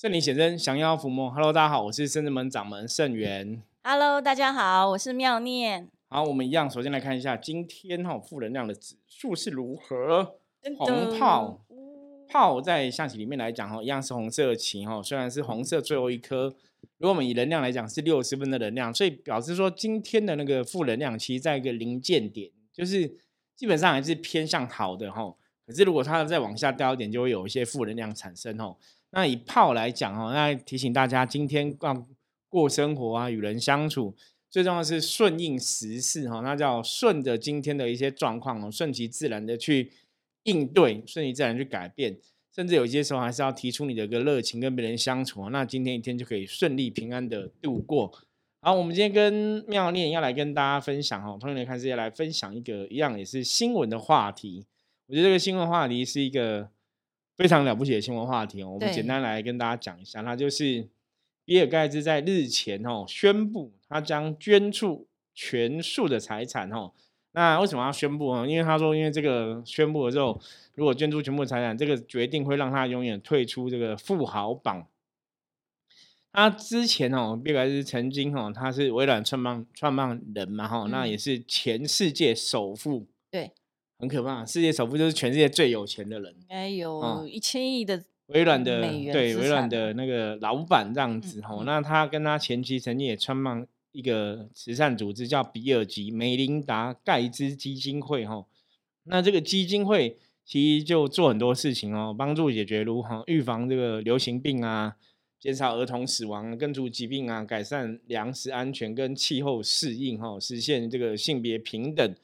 圣灵显真，降妖伏魔。Hello，大家好，我是圣智门掌门圣元。Hello，大家好，我是妙念。好，我们一样，首先来看一下今天哈、负能量的指数是如何。红炮炮在象棋里面来讲哈，一样是红色的棋哈，虽然是红色最后一颗，如果我们以能量来讲是六十分的能量，所以表示说今天的那个负能量其实在一个临界点，就是基本上还是偏向好的哈。可是如果它再往下掉一点，就会有一些负能量产生哈。那以炮来讲哈，那提醒大家今天要过生活啊，与人相处，最重要是顺应时事哈，那叫顺着今天的一些状况哦，顺其自然的去应对，顺其自然去改变，甚至有些时候还是要提出你的一个热情跟别人相处，那今天一天就可以顺利平安的度过。好，我们今天跟妙念要来跟大家分享哦，同学们看是要来分享一个一样也是新闻的话题。我觉得这个新闻话题是一个非常了不起的新闻话题哦。我们对简单来跟大家讲一下，那就是比尔盖茨在日前哦宣布，他将捐出全数的财产哦。那为什么要宣布呢？因为他说，因为这个宣布了之后，如果捐出全部财产，这个决定会让他永远退出这个富豪榜。他之前哦，比尔盖茨曾经哦，他是微软创办创办人嘛哈、那嗯也是全世界首富，对，很可怕。世界首富就是全世界最有钱的人，应该有嗯一千亿的微软的美元对微软的那个老板这样子哦。嗯那他跟他前妻曾经也创办一个慈善组织，叫比尔吉梅琳达盖茨基金会哈、那这个基金会其实就做很多事情哦，帮助解决如何预防这个流行病啊，减少儿童死亡、根除疾病啊，改善粮食安全跟气候适应哈、实现这个性别平等，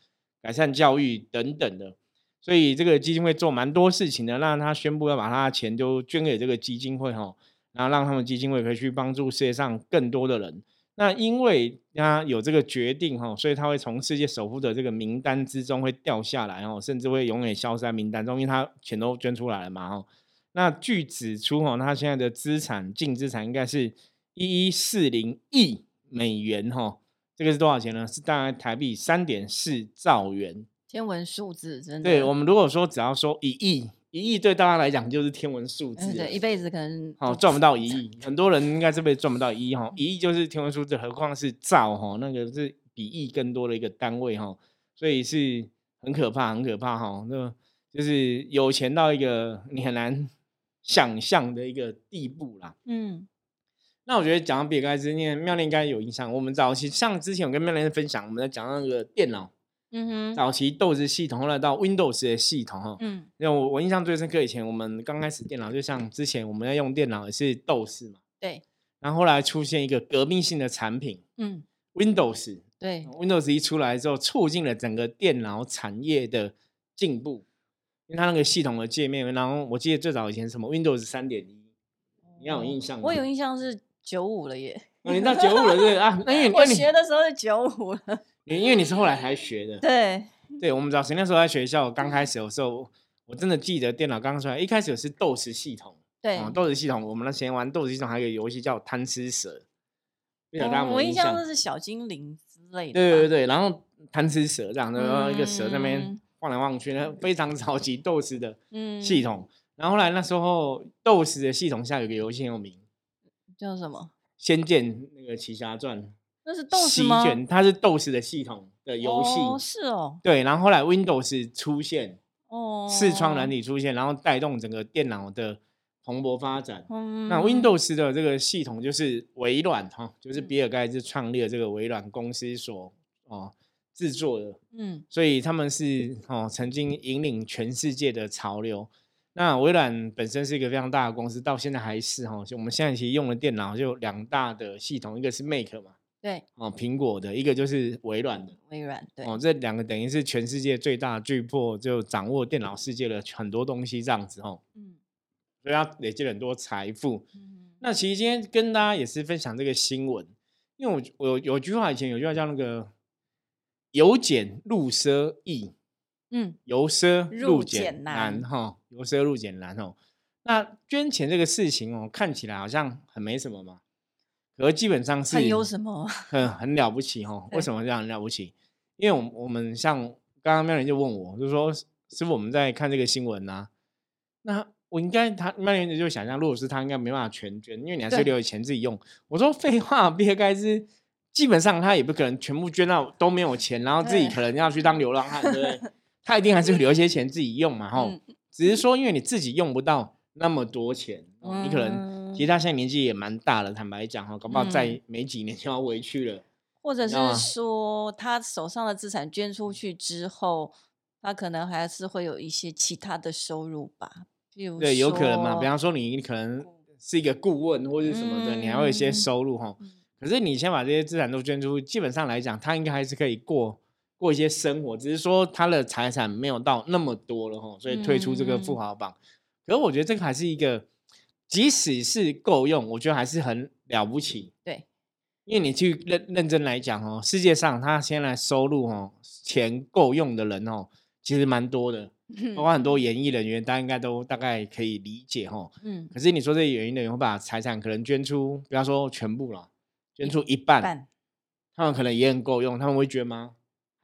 改善教育等等的。所以这个基金会做蛮多事情的，让他宣布要把他的钱都捐给这个基金会哈，然后让他们基金会可以去帮助世界上更多的人。那因为他有这个决定哈，所以他会从世界首富的这个名单之中会掉下来哦，甚至会永远消失在名单中，因为他钱都捐出来了嘛哈。那据指出哈，他现在的资产净资产应该是一一四零亿美元哈，这个是多少钱呢？是大概台币三点四兆元。天文数字，真的。对我们如果说只要说一亿，一亿对大家来讲就是天文数字嗯，对，一辈子可能都好赚不到一亿，很多人应该这辈子赚不到一亿哈，一亿就是天文数字，何况是兆哈，那个是比亿更多的一个单位哈，所以是很可怕，很可怕哈，那就是有钱到一个你很难想象的一个地步啦。嗯，那我觉得讲到比尔盖茨，念妙恋应该有印象，我们早期像之前我跟妙恋分享，我们在讲那个电脑嗯哼，早期豆子系统，后来到 Windows 的系统哈，嗯，因为我我印象最深刻，以前我们刚开始电脑，就像之前我们在用电脑也是 DOS 嘛，对，然后后来出现一个革命性的产品嗯，，Windows，对，Windows，一出来之后，促进了整个电脑产业的进步，因为它那个系统的界面，然后我记得最早以前什么 Windows 三点一，你要有印象吗？我有印象是九五了耶，哦，你到九五了是不是啊？那 因为你学的时候是九五了。你因为你是后来才学的，对，对，我们早前那时候在学校刚开始的时候，我真的记得电脑刚出来，一开始是 DOS 系统。对，哦，豆子系统，我们那前玩豆子系统还有一个游戏叫贪吃蛇，我印象有印象？那是小精灵之类的。对对，对，然后贪吃蛇这样的，然后一个蛇在那边嗯晃来晃去，那非常早期斗士的嗯，系统。然后后来那时候斗士的系统下有个游戏很有名，叫什么？《仙剑》那个奇侠传那是斗士吗？卷，它是斗士的系统的游戏。哦，是哦，对，然后后来 Windows 出现，哦，视窗软体出现，然后带动整个电脑的蓬勃发展。嗯，那 Windows 的这个系统就是微软哈，就是嗯比尔盖茨创立的这个微软公司所哦制作的，嗯所以他们是哦曾经引领全世界的潮流。那微软本身是一个非常大的公司，到现在还是哈，就我们现在其实用的电脑就有两大的系统，一个是 Mac 嘛，对，哦苹果的，一个就是微软的。微软对，哦，这两个等于是全世界最大的巨擘，就掌握电脑世界的很多东西这样子哦，嗯。所以它累积了很多财富。嗯那其实今天跟大家也是分享这个新闻，因为我我有有句话以前有句话叫那个“由俭入奢易，嗯。由奢入俭俭难”难哈，由奢入俭难哦。那捐钱这个事情哦，看起来好像很没什么嘛，可是基本上是很有什么？很很了不起哦。为什么这样很了不起？因为我们我们像刚刚妙莲就问我，就说师傅我们在看这个新闻呐、那我应该他曼联就想象，如果是他，应该没办法全捐，因为你还是留有钱自己用。我说废话，比尔盖茨基本上他也不可能全部捐到都没有钱，然后自己可能要去当流浪汉，对不对？他一定还是留一些钱自己用嘛，吼。嗯只是说，因为你自己用不到那么多钱，哦你可能其实嗯他现在年纪也蛮大了，坦白讲哈，搞不好再嗯没几年就要回去了。或者是说他手上的资产捐出去之后，他可能还是会有一些其他的收入吧，譬如对，有可能嘛。比方说，你可能是一个顾问或者什么的，你还会有一些嗯收入哈。嗯可是你先把这些资产都捐出去，基本上来讲，他应该还是可以过过一些生活，只是说他的财产没有到那么多了哈，所以退出这个富嗯豪榜。可是我觉得这个还是一个，即使是够用，我觉得还是很了不起。对，因为你去认认真来讲哦，世界上他现在收入哦钱够用的人哦，其实蛮多的，包括很多演艺人员，大家应该都大概可以理解哈。嗯，可是你说这些演艺人员会把财产可能捐出，比方说全部了，捐出一半，半他们可能也很够用，他们会捐吗？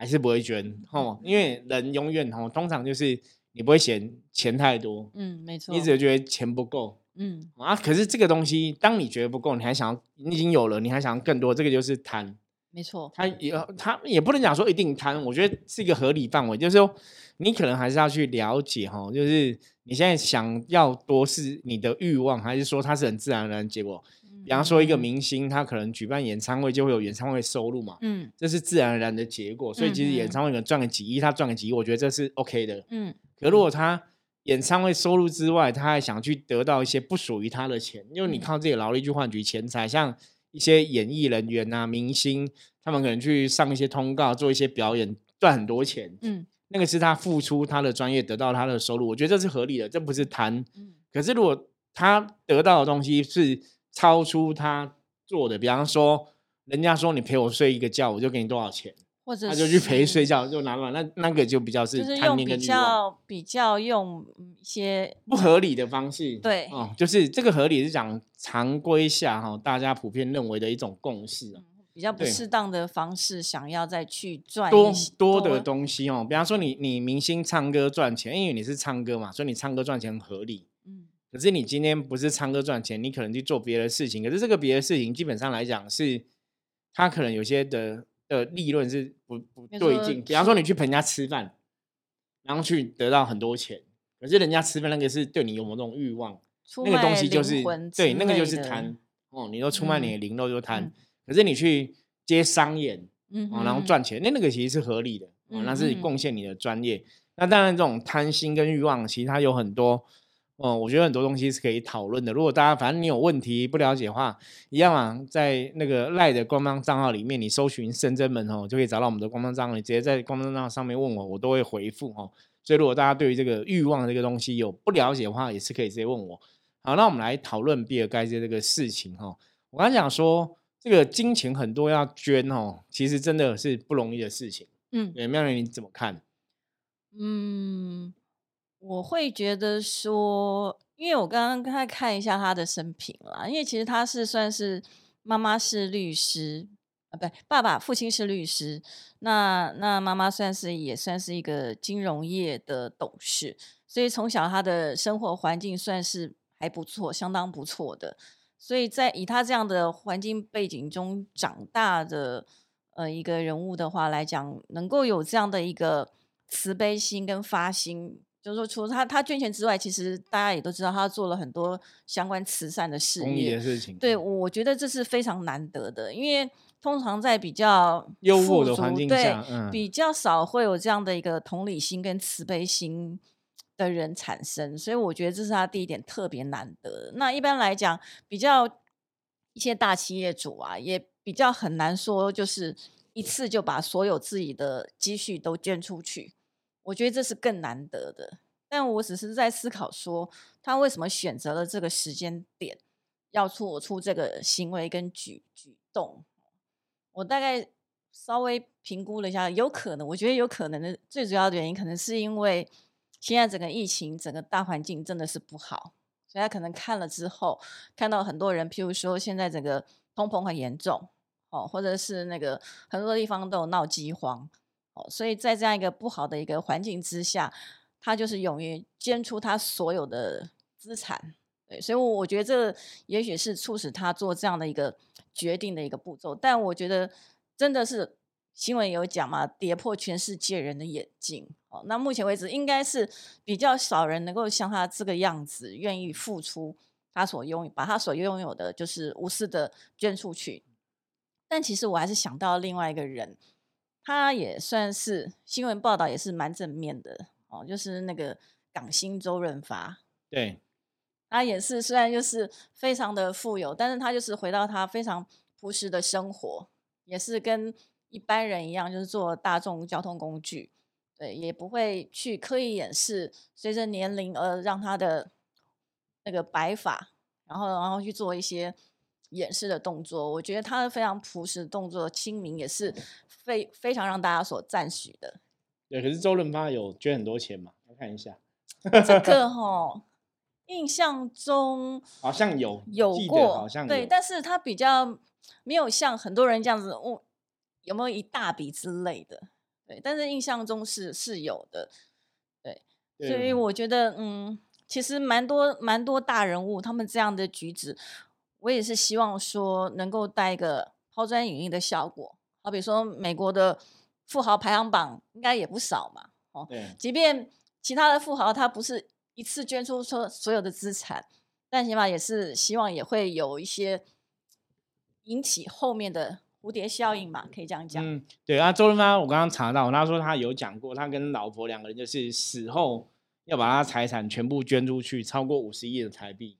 还是不会捐？哦，因为人永远哦，通常就是你不会嫌钱太多，嗯，没错，你只会觉得钱不够嗯啊。可是这个东西，当你觉得不够，你还想要，你已经有了，你还想要更多，这个就是贪。没错，他也他也不能讲说一定贪，我觉得是一个合理范围，就是说你可能还是要去了解哈，就是你现在想要多是你的欲望，还是说它是很自然而然的结果？比方说一个嗯。明星，他可能举办演唱会就会有演唱会收入嘛，嗯。这是自然而然的结果，所以其实演唱会可能赚个几亿，他赚个几亿，我觉得这是 OK 的。嗯。可如果他演唱会收入之外，他还想去得到一些不属于他的钱，因为你嗯。靠自己的劳力去换取钱财，像一些演艺人员啊、明星，他们可能去上一些通告、做一些表演，赚很多钱，嗯。那个是他付出他的专业得到他的收入，我觉得这是合理的，这不是贪。嗯。可是如果他得到的东西是超出他做的，比方说，人家说你陪我睡一个觉，我就给你多少钱，或者他就去陪睡觉，就拿了，那那个就比较是就是贪用比念跟欲望。较比较用嗯一些不合理的方式，对哦，就是这个合理是讲常规下哈、大家普遍认为的一种共识啊，比较不对适当的方式，想要再去赚多一些多的东西哦，比方说你你明星唱歌赚钱，因为你是唱歌嘛，所以你唱歌赚钱很合理。嗯可是你今天不是唱歌赚钱，你可能去做别的事情，可是这个别的事情基本上来讲是，他可能有些的的利润是不不对劲。比方说你去陪人家吃饭，然后去得到很多钱，可是人家吃饭那个是对你有某种欲望，那个东西就是对，那个就是贪哦。你说出卖你嗯的灵肉就贪，嗯可是你去接商演嗯哦，然后赚钱，那那个其实是合理的哦，那是嗯嗯贡献你的专业。那当然，这种贪心跟欲望，其实它有很多，哦，我觉得很多东西是可以讨论的。如果大家反正你有问题不了解的话，一样啊，在那个赖的官方账号里面，你搜寻“深圳门”哦，就可以找到我们的官方账号。你直接在官方账号上面问我，我都会回复哦。所以，如果大家对于这个欲望这个东西有不了解的话，也是可以直接问我。好，那我们来讨论比尔盖茨这个事情哈、哦。我刚才讲说，这个金钱很多要捐哦，其实真的是不容易的事情。嗯对，妙莲你怎么看？嗯，我会觉得说，因为我刚刚刚才看一下他的生平啦，因为其实他是算是妈妈是律师啊，不，爸爸父亲是律师，那那妈妈算是也算是一个金融业的董事，所以从小他的生活环境算是还不错，相当不错的。所以在以他这样的环境背景中长大的呃一个人物的话来讲，能够有这样的一个慈悲心跟发心，就是说除了他他捐钱之外，其实大家也都知道他做了很多相关慈善的事公益业的。事情，对，我觉得这是非常难得的，因为通常在比较优渥的环境对下嗯比较少会有这样的一个同理心跟慈悲心的人产生，所以我觉得这是他第一点特别难得。那一般来讲，比较一些大企业主啊，也比较很难说，就是一次就把所有自己的积蓄都捐出去。我觉得这是更难得的。但我只是在思考说，他为什么选择了这个时间点，要做出这个行为跟举举动？我大概稍微评估了一下，有可能，我觉得有可能的最主要的原因，可能是因为现在整个疫情，整个大环境真的是不好，所以他可能看了之后，看到很多人，譬如说现在整个通膨很严重，哦，或者是那个很多地方都有闹饥荒，所以在这样一个不好的一个环境之下，他就是勇于捐出他所有的资产。对，所以我我觉得这也许是促使他做这样的一个决定的一个步骤。但我觉得真的是新闻有讲嘛，跌破全世界人的眼镜。哦，那目前为止应该是比较少人能够像他这个样子，愿意付出他所拥有，把他所拥有的，就是无私的捐出去。但其实我还是想到另外一个人，他也算是新闻报道也是蛮正面的哦，就是那个港星周润发。对，他也是虽然就是非常的富有，但是他就是回到他非常朴实的生活，也是跟一般人一样，就是坐大众交通工具。对，也不会去刻意掩饰随着年龄而让他的那个白发，然后然后去做一些掩饰的动作。我觉得他的非常朴实的动作，亲民也是非非常让大家所赞许的。对，可是周润发有捐很多钱嘛？我看一下，这个 哈，印象中好像有有过，好像对，但是他比较没有像很多人这样子，哦，有没有一大笔之类的？对，但是印象中是是有的，对，所以我觉得，嗯，其实蛮多蛮多大人物他们这样的举止，我也是希望说能够带一个抛砖引玉的效果。好比说美国的富豪排行榜应该也不少嘛，哦，即便其他的富豪他不是一次捐出说所有的资产，但起码也是希望也会有一些引起后面的。蝴蝶效应嘛，可以这样讲。嗯，对啊，周润发，我刚刚查到，他说他有讲过，他跟老婆两个人就是死后要把他财产全部捐出去，超过五十亿的台币。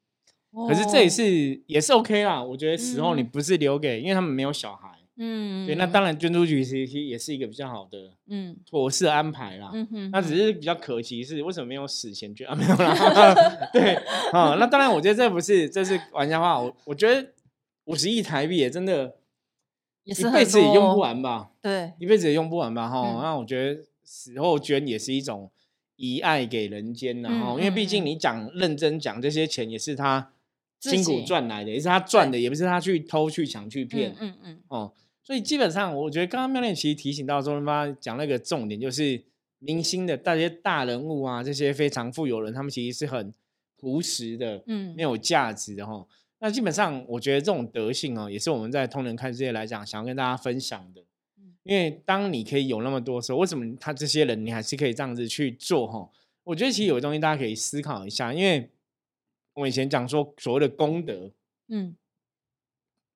可是这也是也是 OK 啦，我觉得死后你不是留给，因为他们没有小孩。嗯，对，那当然捐出去其实也是一个比较好的，嗯，妥适安排啦。嗯哼，那只是比较可惜是为什么没有死前捐啊？没有啦。对，啊，那当然，我觉得这不是这是玩笑话。我我觉得五十亿台币也真的。一辈子也用不完吧？对，一辈子也用不完吧？哈，那我觉得死后捐也是一种遗爱给人间的哈，因为毕竟你讲认真讲，这些钱也是他辛苦赚来的，也是他赚的，也不是他去偷去抢去骗。嗯嗯哦，所以基本上我觉得刚刚妙恋其实提醒到周润发讲那个重点，就是明星的那些大人物啊，这些非常富有人，他们其实是很朴实的，嗯，没有价值的哈。那基本上，我觉得这种德性哦，也是我们在通人看世界来讲，想要跟大家分享的。因为当你可以有那么多时候，为什么他这些人你还是可以这样子去做哈？我觉得其实有个东西大家可以思考一下，因为我以前讲说所谓的功德，嗯，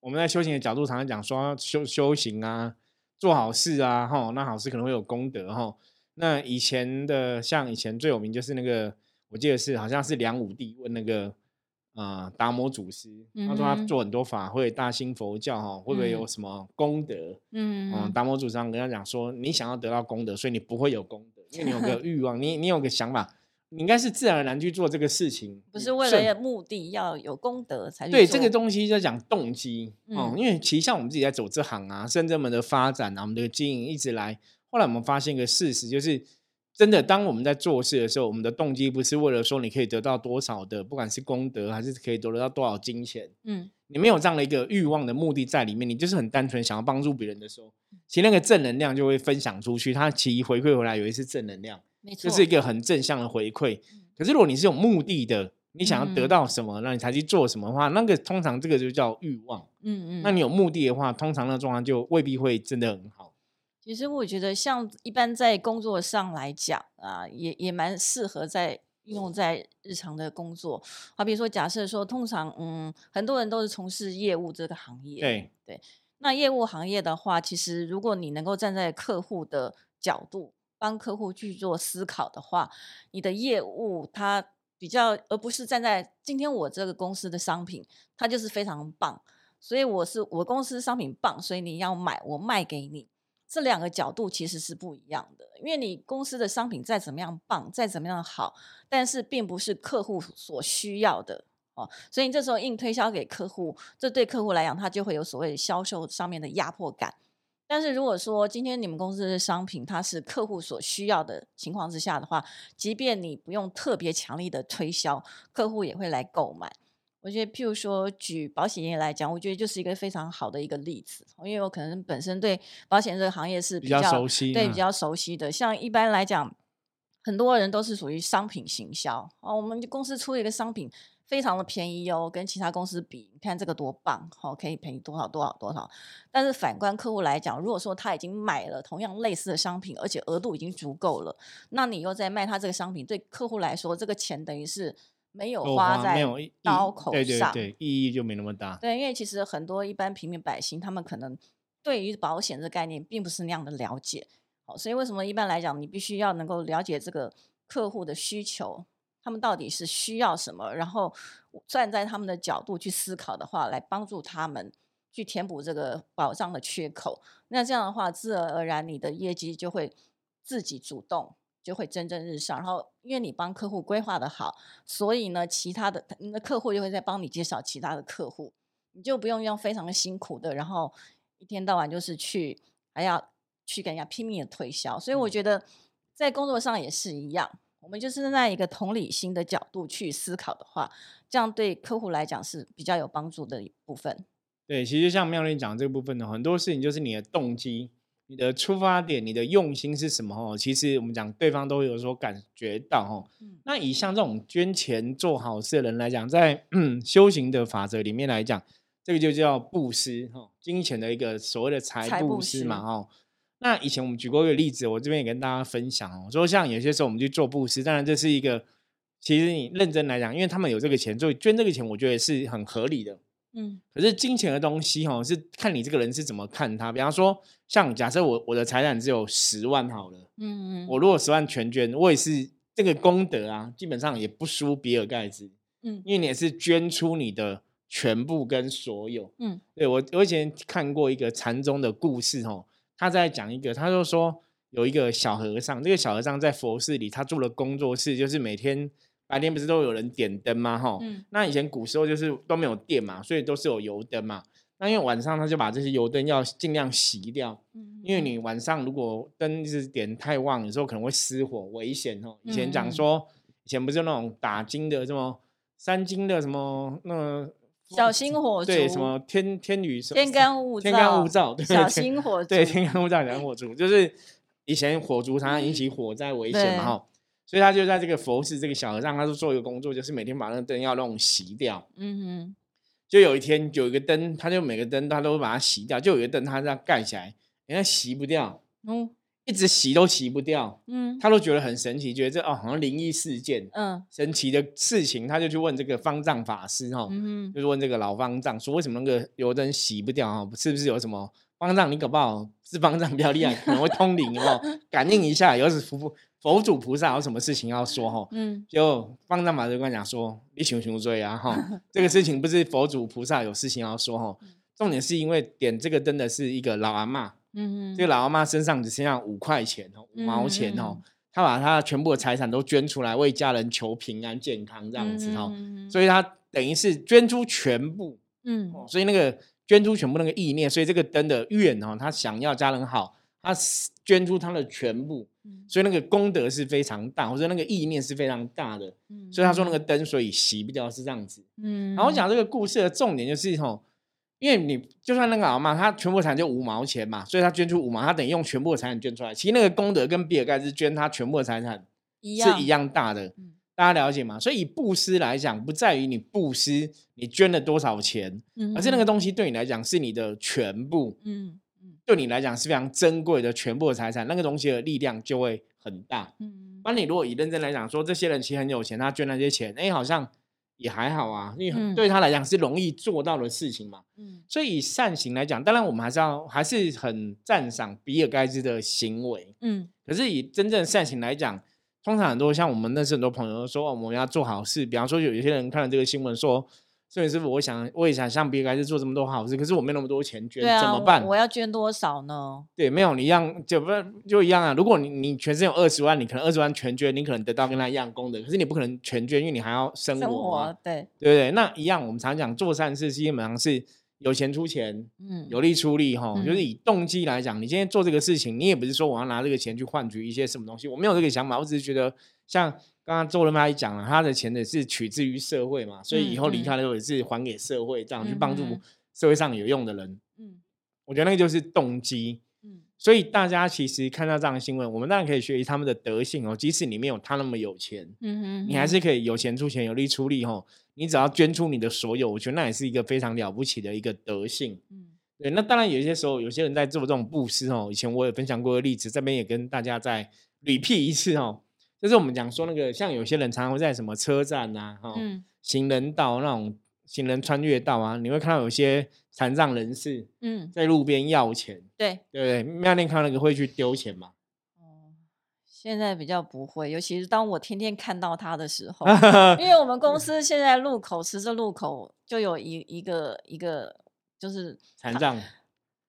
我们在修行的角度常常讲说修修行啊，做好事啊，哈，那好事可能会有功德哈。那以前的像以前最有名就是那个，我记得是好像是梁武帝问那个。啊，达摩祖师，他说他做很多法会，大兴佛教哈，会不会有什么功德？嗯，达摩祖师跟他讲说，你想要得到功德，所以你不会有功德，因为你有个欲望，你你有个想法，你应该是自然而然去做这个事情，不是为了目的要有功德才对。这个东西就讲动机哦，因为其实像我们自己在走这行啊，深圳们的发展啊，我们的经营一直来，后来我们发现一个事实就是。真的，当我们在做事的时候，我们的动机不是为了说你可以得到多少的，不管是功德还是可以得到多少金钱，嗯，你没有这样的一个欲望的目的在里面，你就是很单纯想要帮助别人的时候，其实那个正能量就会分享出去，它其实回馈回来有一次正能量，没错，这是一个很正向的回馈。可是如果你是有目的的，你想要得到什么，那你才去做什么的话，那个通常这个就叫欲望，嗯嗯，那你有目的的话，通常那状况就未必会真的很好。其实我觉得，像一般在工作上来讲啊，也也蛮适合在运用在日常的工作。好比如说，假设说，通常嗯，很多人都是从事业务这个行业，对对。那业务行业的话，其实如果你能够站在客户的角度，帮客户去做思考的话，你的业务它比较，而不是站在今天我这个公司的商品，它就是非常棒，所以我是我公司商品棒，所以你要买，我卖给你。这两个角度其实是不一样的，因为你公司的商品再怎么样棒，再怎么样好，但是并不是客户所需要的哦，所以你这时候硬推销给客户，这对客户来讲，他就会有所谓销售上面的压迫感。但是如果说今天你们公司的商品它是客户所需要的情况之下的话，即便你不用特别强力的推销，客户也会来购买。我觉得，譬如说举保险业来讲，我觉得就是一个非常好的一个例子，因为我可能本身对保险这个行业是比较熟悉，对比较熟悉的。像一般来讲，很多人都是属于商品行销哦，我们公司出了一个商品。非常的便宜哦，跟其他公司比，你看这个多棒，好，可以便宜多少多少多少。但是反观客户来讲，如果说他已经买了同样类似的商品，而且额度已经足够了，那你又在卖他这个商品，对客户来说，这个钱等于是没有花在刀口上，对对，意义就没那么大。对，因为其实很多一般平民百姓，他们可能对于保险这个概念并不是那样的了解，好，所以为什么一般来讲，你必须要能够了解这个客户的需求。他们到底是需要什么？然后站在他们的角度去思考的话，来帮助他们去填补这个保障的缺口。那这样的话，自然而然你的业绩就会自己主动，就会蒸蒸日上。然后，因为你帮客户规划的好，所以呢，其他的你的客户就会在帮你介绍其他的客户，你就不用用非常辛苦的，然后一天到晚就是去还要去跟人家拼命的推销。所以我觉得在工作上也是一样。我们就是在一个同理心的角度去思考的话，这样对客户来讲是比较有帮助的一部分。对，其实像妙玲讲这个部分呢，很多事情就是你的动机、你的出发点、你的用心是什么哦。其实我们讲对方都有所感觉到哦。那以像这种捐钱做好事的人来讲，在 修行的法则里面来讲，这个就叫布施哈，金钱的一个所谓的财布施嘛哦。那以前我们举过一个例子，我这边也跟大家分享哦。说像有些时候我们去做布施，当然这是一个，其实你认真来讲，因为他们有这个钱，所以捐这个钱，我觉得是很合理的。嗯。可是金钱的东西哈，是看你这个人是怎么看它。比方说，像假设我我的财产只有十万好了，嗯嗯，我如果十万全捐，我也是这个功德啊，基本上也不输比尔盖茨。嗯。因为你也是捐出你的全部跟所有。嗯。对我我以前看过一个禅宗的故事哦。他在讲一个，他就说有一个小和尚，这个小和尚在佛寺里，他做了工作室，就是每天白天不是都有人点灯吗？哈，那以前古时候就是都没有电嘛，所以都是有油灯嘛。那因为晚上他就把这些油灯要尽量熄掉，因为你晚上如果灯是点太旺，有时候可能会失火，危险哦。以前讲说，以前不是那种打金的什么三金的什么那。小心火烛，对什么天天女天干物天干物燥，小心火烛，对天干物燥小心火烛，就是以前火烛常常引起火灾危险嘛哈，所以他就在这个佛寺这个小和尚，他就做一个工作，就是每天把那个灯要弄熄掉。嗯哼，就有一天有一个灯，他就每个灯他都会把它熄掉，就有一个灯他这样盖起来，人家熄不掉。嗯。一直洗都洗不掉，嗯，他都觉得很神奇，觉得这哦好像灵异事件，嗯，神奇的事情，他就去问这个方丈法师哈，嗯，就是问这个老方丈说为什么那个油灯洗不掉啊？是不是有什么方丈你搞不好是方丈比较厉害，可能会通灵哦，感应一下，有是佛佛祖菩萨有什么事情要说哈，嗯，就方丈法师跟他讲说你熊熊追啊哈，这个事情不是佛祖菩萨有事情要说哈，重点是因为点这个灯的是一个老阿妈。嗯，这个老阿妈身上只剩下五块钱哦，五毛钱哦，她把她全部的财产都捐出来，为家人求平安健康这样子哦，所以她等于是捐出全部，嗯，所以那个捐出全部那个意念，所以这个灯的愿哦，他想要家人好，他捐出他的全部，所以那个功德是非常大，或者那个意念是非常大的，所以他说那个灯所以洗不掉是这样子，嗯，然后讲这个故事的重点就是吼。因为你就算那个老妈，她全部财产就五毛钱嘛，所以她捐出五毛，她等于用全部的财产捐出来。其实那个功德跟比尔盖茨捐他全部的财产是一样大的，大家了解吗？所以以布施来讲，不在于你布施你捐了多少钱，而是那个东西对你来讲是你的全部，嗯嗯，对你来讲是非常珍贵的全部的财产，那个东西的力量就会很大。嗯，那你如果以认真来讲，说这些人其实很有钱，他捐那些钱，哎，好像。也还好啊，因为对他来讲是容易做到的事情嘛。嗯，所以以善行来讲，当然我们还是要还是很赞赏比尔盖茨的行为。嗯，可是以真正善行来讲，通常很多像我们认识很多朋友说，我们要做好事。比方说，有一些人看了这个新闻说。所以师傅，我想我也想像比尔盖茨做这么多好事，可是我没那么多钱捐，怎么办？我要捐多少呢？对，没有你一样就不就一样啊。如果你你全身有二十万，你可能二十万全捐，你可能得到跟他一样功德，可是你不可能全捐，因为你还要生活。对对不对？那一样，我们常讲做善事，基本上是有钱出钱，嗯，有力出力哈。就是以动机来讲，你今天做这个事情，你也不是说我要拿这个钱去换取一些什么东西，我没有这个想法，我只是觉得像。刚刚周仁妈也讲了，他的钱也是取之于社会嘛，所以以后离开的时候也是还给社会，这样去帮助社会上有用的人。嗯，我觉得那个就是动机。嗯，所以大家其实看到这样的新闻，我们当然可以学习他们的德性哦。即使你没有他那么有钱，嗯哼，你还是可以有钱出钱，有力出力哦。你只要捐出你的所有，我觉得那也是一个非常了不起的一个德性。嗯，对。那当然有些时候，有些人在做这种布施哦。以前我也分享过的例子，这边也跟大家再 repeat 一次哦。就是我们讲说那个，像有些人常常会在什么车站呐，哈，行人道那种行人穿越道啊，你会看到有些。残障人士，嗯，在路边要钱，对对对，妙念看那个会去丢钱吗？哦，现在比较不会，尤其是当我天天看到他的时候，因为我们公司现在路口十字路口就有一一个一个就是残障，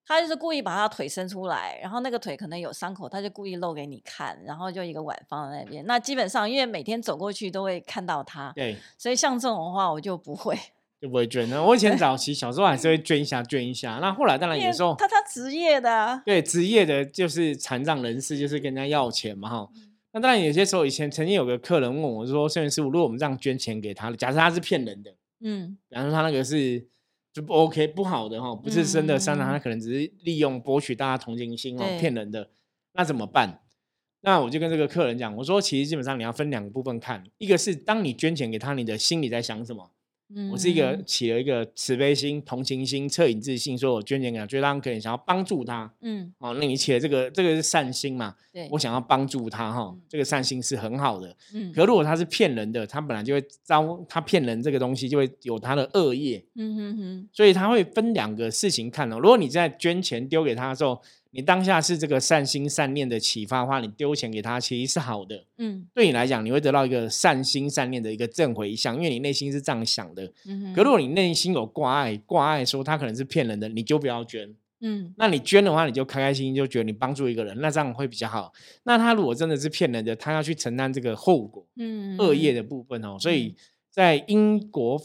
他就是故意把他腿伸出来，然后那个腿可能有伤口，他就故意露给你看，然后就一个碗放在那边。那基本上因为每天走过去都会看到他，对，所以像这种的话我就不会。就不会捐呢。我以前早期小时候还是会捐一下，捐一下。那后来当然有时候他他职业的，对职业的，就是残障人士，就是跟人家要钱嘛哈。那当然有些时候，以前曾经有个客人问我说：“摄影师傅，如果我们这样捐钱给他，假设他是骗人的，嗯，比方说他那个是就不 OK 不好的哈，不是真的伤人，他可能只是利用博取大家同情心哦，骗人的，那怎么办？那我就跟这个客人讲，我说其实基本上你要分两个部分看，一个是当你捐钱给他，你的心里在想什么。”嗯我是一个起了一个慈悲心、同情心、恻隐之心，说我捐钱给他，觉得他可能想要帮助他。嗯，哦，那你起了这个，这个是善心嘛？对，我想要帮助他哈，这个善心是很好的。嗯，可如果他是骗人的，他本来就会招他骗人这个东西，就会有他的恶业。嗯哼哼，所以他会分两个事情看哦。如果你在捐钱丢给他的时候，你当下是这个善心善念的启发的话，你丢钱给他其实是好的。嗯，对你来讲，你会得到一个善心善念的一个正回向，因为你内心是这样想的。嗯，可如果你内心有挂碍，挂碍说他可能是骗人的，你就不要捐。嗯，那你捐的话，你就开开心心，就觉得你帮助一个人，那这样会比较好。那他如果真的是骗人的，他要去承担这个后果，嗯，恶业的部分哦。所以在英国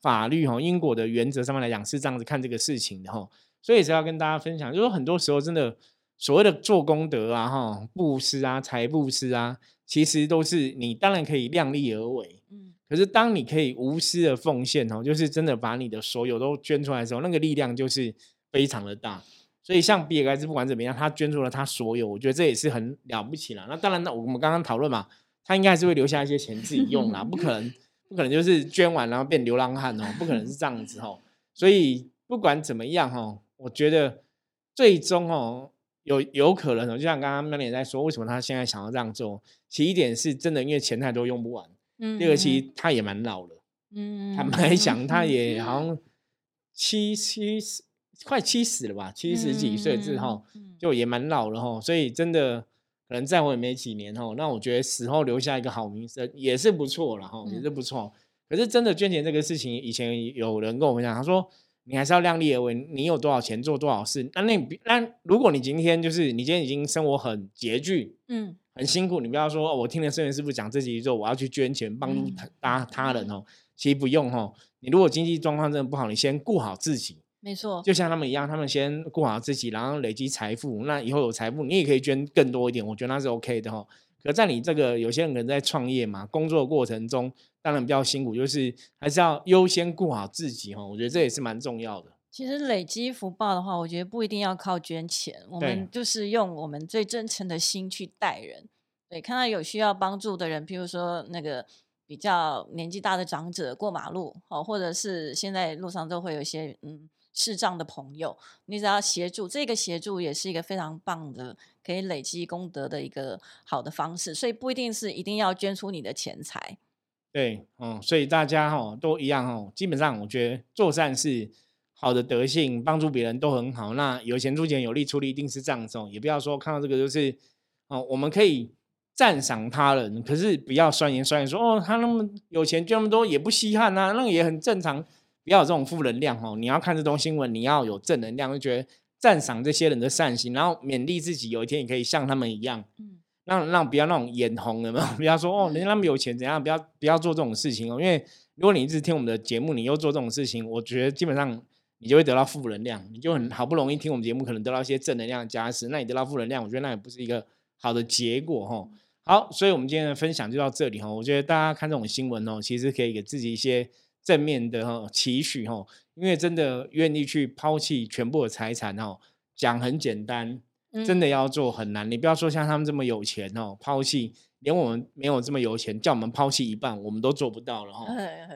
法律哈，英国的原则上面来讲是这样子看这个事情的哈。所以是要跟大家分享，就是很多时候真的所谓的做功德啊、哈布施啊、财布施啊，其实都是你当然可以量力而为，嗯。可是当你可以无私的奉献哦，就是真的把你的所有都捐出来的时候，那个力量就是非常的大。所以像比尔盖茨不管怎么样，他捐出了他所有，我觉得这也是很了不起了。那当然，那我们刚刚讨论嘛，他应该还是会留下一些钱自己用啦，不可能不可能就是捐完然后变流浪汉哦，不可能是这样子哦。所以不管怎么样哦。我觉得最终哦，有有可能哦，就像刚刚曼也在说，为什么他现在想要这样做？其一点是真的，因为钱太多用不完。嗯。第二，其实他也蛮老了。嗯。坦白讲，他也好像七七十快七十了吧，七十几岁之后就也蛮老了哈。所以真的可能再活也没几年哈。那我觉得死后留下一个好名声也是不错了哈，也是不错。可是真的捐钱这个事情，以前有人跟我们讲，他说。你还是要量力而为，你有多少钱做多少事。那那那如果你今天就是你今天已经生活很拮据，嗯，很辛苦，你不要说我听了圣元师傅讲这几之后，我要去捐钱帮助他他人哦。其实不用哦。你如果经济状况真的不好，你先顾好自己。没错，就像他们一样，他们先顾好自己，然后累积财富。那以后有财富，你也可以捐更多一点。我觉得那是 OK 的哈。可在你这个有些人可能在创业嘛，工作的过程中。当然比较辛苦，就是还是要优先顾好自己哈。我觉得这也是蛮重要的。其实累积福报的话，我觉得不一定要靠捐钱，我们就是用我们最真诚的心去待人。对，看到有需要帮助的人，譬如说那个比较年纪大的长者过马路，哦，或者是现在路上都会有一些嗯视障的朋友，你只要协助，这个协助也是一个非常棒的，可以累积功德的一个好的方式。所以不一定是一定要捐出你的钱财。对，嗯，所以大家哈都一样哈，基本上我觉得做善事、好的德性、帮助别人都很好。那有钱出钱，有力出力，一定是这样子。也不要说看到这个就是，哦，我们可以赞赏他人，可是不要酸言酸语说哦，他那么有钱，捐那么多也不稀罕啊，那也很正常。不要有这种负能量哦，你要看这种新闻，你要有正能量，就觉得赞赏这些人的善心，然后勉励自己，有一天也可以像他们一样。嗯。让让不要那种眼红的嘛，不要说哦，人家那么有钱怎样，不要不要做这种事情哦。因为如果你一直听我们的节目，你又做这种事情，我觉得基本上你就会得到负能量。你就很好不容易听我们节目，可能得到一些正能量加持，那你得到负能量，我觉得那也不是一个好的结果哈。好，所以我们今天的分享就到这里哈。我觉得大家看这种新闻哦，其实可以给自己一些正面的哈期许哈，因为真的愿意去抛弃全部的财产哈，讲很简单。真的要做很难。你不要说像他们这么有钱哦，抛弃连我们没有这么有钱，叫我们抛弃一半，我们都做不到了哈。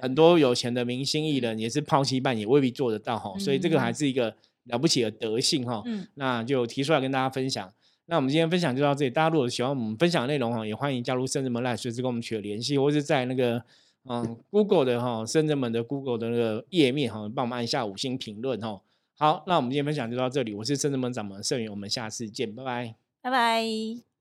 很多有钱的明星艺人也是抛弃一半，也未必做得到哈。所以这个还是一个了不起的德性哈。那就提出来跟大家分享。那我们今天分享就到这里。大家如果喜欢我们分享的内容哈，也欢迎加入圣人门来随时跟我们取得联系，或是在那个嗯 Google 的哈深圳门的 Google 的那个页面哈，帮我们按一下五星评论哈。好，那我们今天分享就到这里。我是深圳门掌门盛宇，我们下次见，拜拜，拜拜。